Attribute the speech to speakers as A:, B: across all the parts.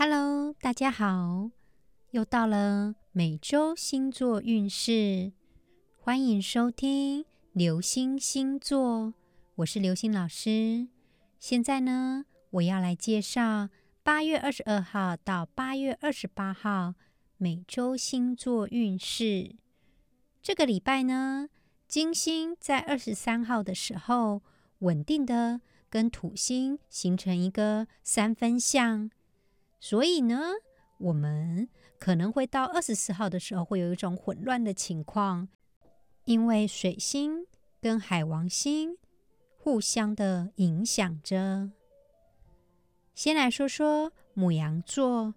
A: Hello，大家好，又到了每周星座运势，欢迎收听流星星座，我是流星老师。现在呢，我要来介绍八月二十二号到八月二十八号每周星座运势。这个礼拜呢，金星在二十三号的时候，稳定的跟土星形成一个三分相。所以呢，我们可能会到二十四号的时候，会有一种混乱的情况，因为水星跟海王星互相的影响着。先来说说母羊座，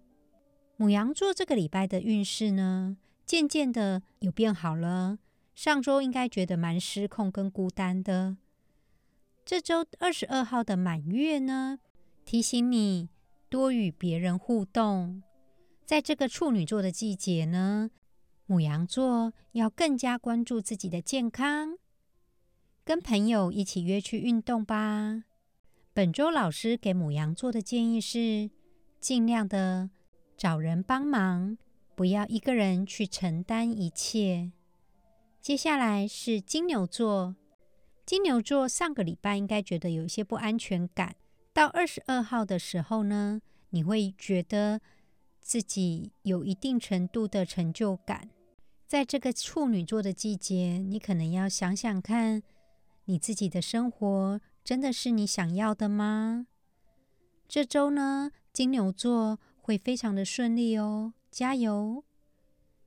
A: 母羊座这个礼拜的运势呢，渐渐的有变好了。上周应该觉得蛮失控跟孤单的，这周二十二号的满月呢，提醒你。多与别人互动，在这个处女座的季节呢，母羊座要更加关注自己的健康，跟朋友一起约去运动吧。本周老师给母羊座的建议是，尽量的找人帮忙，不要一个人去承担一切。接下来是金牛座，金牛座上个礼拜应该觉得有一些不安全感。到二十二号的时候呢，你会觉得自己有一定程度的成就感。在这个处女座的季节，你可能要想想看，你自己的生活真的是你想要的吗？这周呢，金牛座会非常的顺利哦，加油！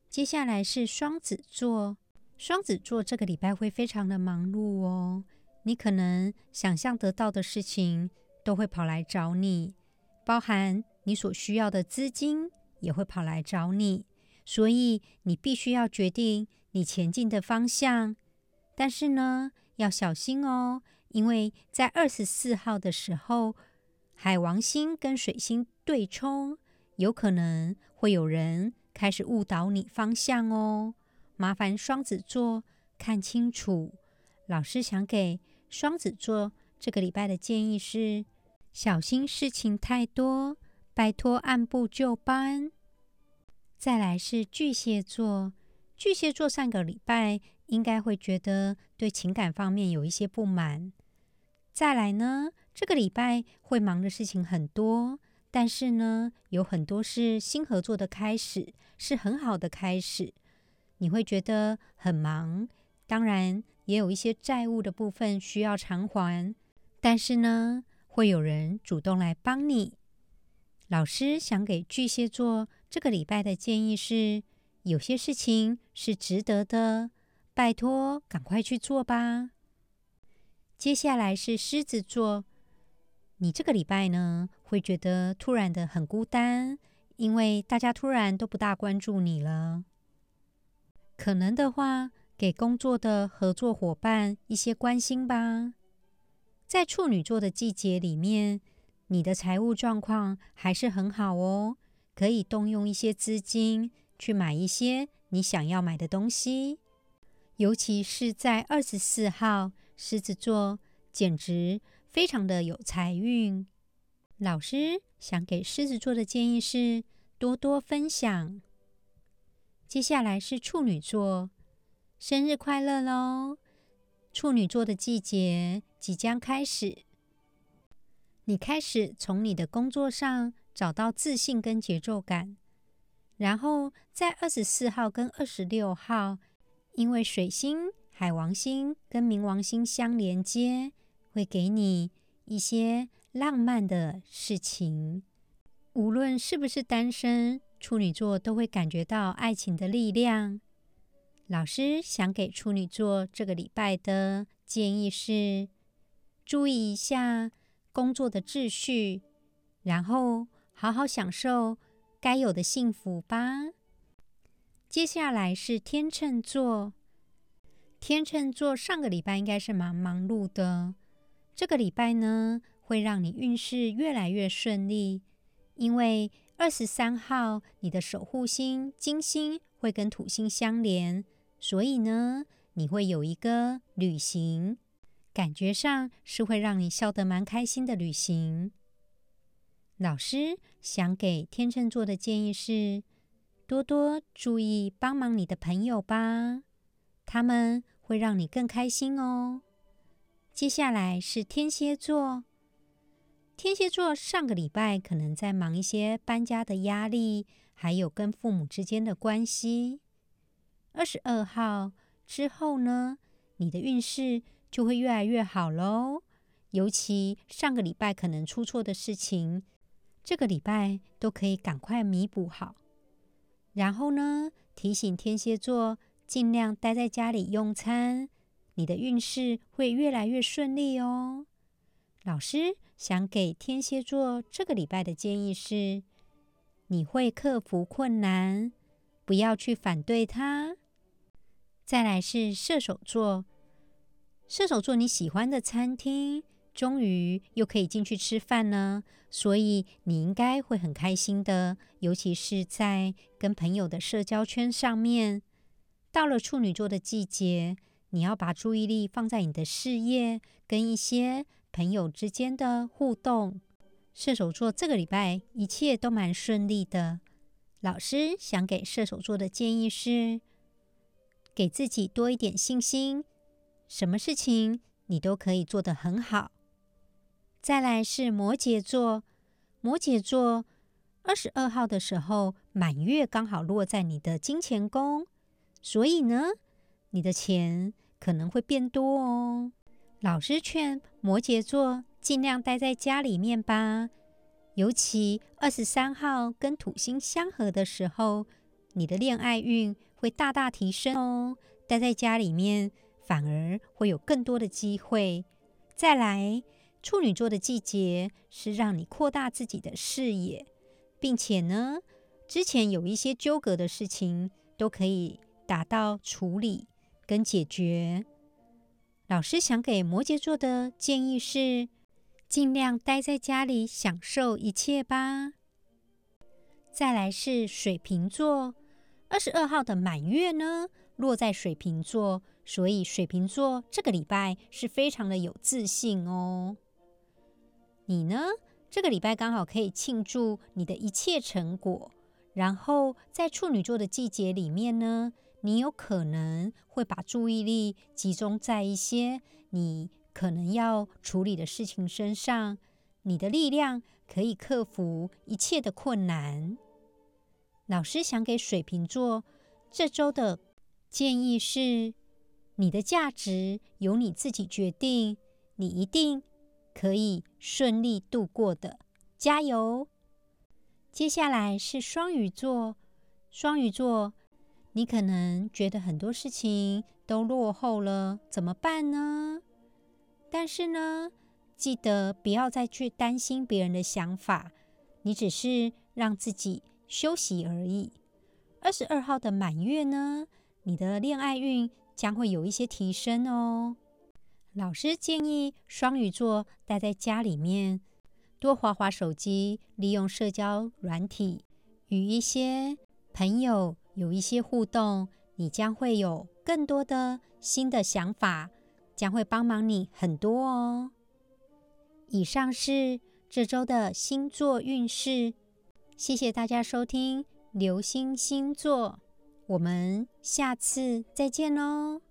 A: 接下来是双子座，双子座这个礼拜会非常的忙碌哦，你可能想象得到的事情。都会跑来找你，包含你所需要的资金也会跑来找你，所以你必须要决定你前进的方向。但是呢，要小心哦，因为在二十四号的时候，海王星跟水星对冲，有可能会有人开始误导你方向哦。麻烦双子座看清楚。老师想给双子座这个礼拜的建议是。小心事情太多，拜托按部就班。再来是巨蟹座，巨蟹座上个礼拜应该会觉得对情感方面有一些不满。再来呢，这个礼拜会忙的事情很多，但是呢，有很多是新合作的开始，是很好的开始。你会觉得很忙，当然也有一些债务的部分需要偿还，但是呢。会有人主动来帮你。老师想给巨蟹座这个礼拜的建议是：有些事情是值得的，拜托赶快去做吧。接下来是狮子座，你这个礼拜呢会觉得突然的很孤单，因为大家突然都不大关注你了。可能的话，给工作的合作伙伴一些关心吧。在处女座的季节里面，你的财务状况还是很好哦，可以动用一些资金去买一些你想要买的东西。尤其是在二十四号，狮子座简直非常的有财运。老师想给狮子座的建议是多多分享。接下来是处女座，生日快乐喽！处女座的季节即将开始，你开始从你的工作上找到自信跟节奏感，然后在二十四号跟二十六号，因为水星、海王星跟冥王星相连接，会给你一些浪漫的事情。无论是不是单身，处女座都会感觉到爱情的力量。老师想给处女座这个礼拜的建议是：注意一下工作的秩序，然后好好享受该有的幸福吧。接下来是天秤座，天秤座上个礼拜应该是蛮忙碌的，这个礼拜呢会让你运势越来越顺利，因为二十三号你的守护星金星会跟土星相连。所以呢，你会有一个旅行，感觉上是会让你笑得蛮开心的旅行。老师想给天秤座的建议是：多多注意帮忙你的朋友吧，他们会让你更开心哦。接下来是天蝎座，天蝎座上个礼拜可能在忙一些搬家的压力，还有跟父母之间的关系。二十二号之后呢，你的运势就会越来越好喽。尤其上个礼拜可能出错的事情。这个礼拜都可以赶快弥补好，然后呢，提醒天蝎座尽量待在家里用餐，你的运势会越来越顺利哦。老师想给天蝎座这个礼拜的建议是：你会克服困难，不要去反对他。再来是射手座，射手座你喜欢的餐厅。终于又可以进去吃饭呢，所以你应该会很开心的，尤其是在跟朋友的社交圈上面。到了处女座的季节，你要把注意力放在你的事业跟一些朋友之间的互动。射手座这个礼拜一切都蛮顺利的。老师想给射手座的建议是，给自己多一点信心，什么事情你都可以做得很好。再来是摩羯座，摩羯座二十二号的时候，满月刚好落在你的金钱宫，所以呢，你的钱可能会变多哦。老师劝摩羯座尽量待在家里面吧，尤其二十三号跟土星相合的时候，你的恋爱运会大大提升哦。待在家里面反而会有更多的机会。再来。处女座的季节是让你扩大自己的视野，并且呢，之前有一些纠葛的事情都可以达到处理跟解决。老师想给摩羯座的建议是，尽量待在家里享受一切吧。再来是水瓶座，二十二号的满月呢，落在水瓶座，所以水瓶座这个礼拜是非常的有自信哦。你呢？这个礼拜刚好可以庆祝你的一切成果。然后在处女座的季节里面呢，你有可能会把注意力集中在一些你可能要处理的事情身上。你的力量可以克服一切的困难。老师想给水瓶座这周的建议是：你的价值由你自己决定，你一定。可以顺利度过的，加油！接下来是双鱼座，双鱼座，你可能觉得很多事情都落后了，怎么办呢？但是呢，记得不要再去担心别人的想法，你只是让自己休息而已。二十二号的满月呢，你的恋爱运将会有一些提升哦。老师建议双鱼座待在家里面，多滑滑手机，利用社交软体，与一些朋友有一些互动，你将会有更多的新的想法，将会帮忙你很多哦。以上是这周的星座运势，谢谢大家收听流星星座，我们下次再见喽。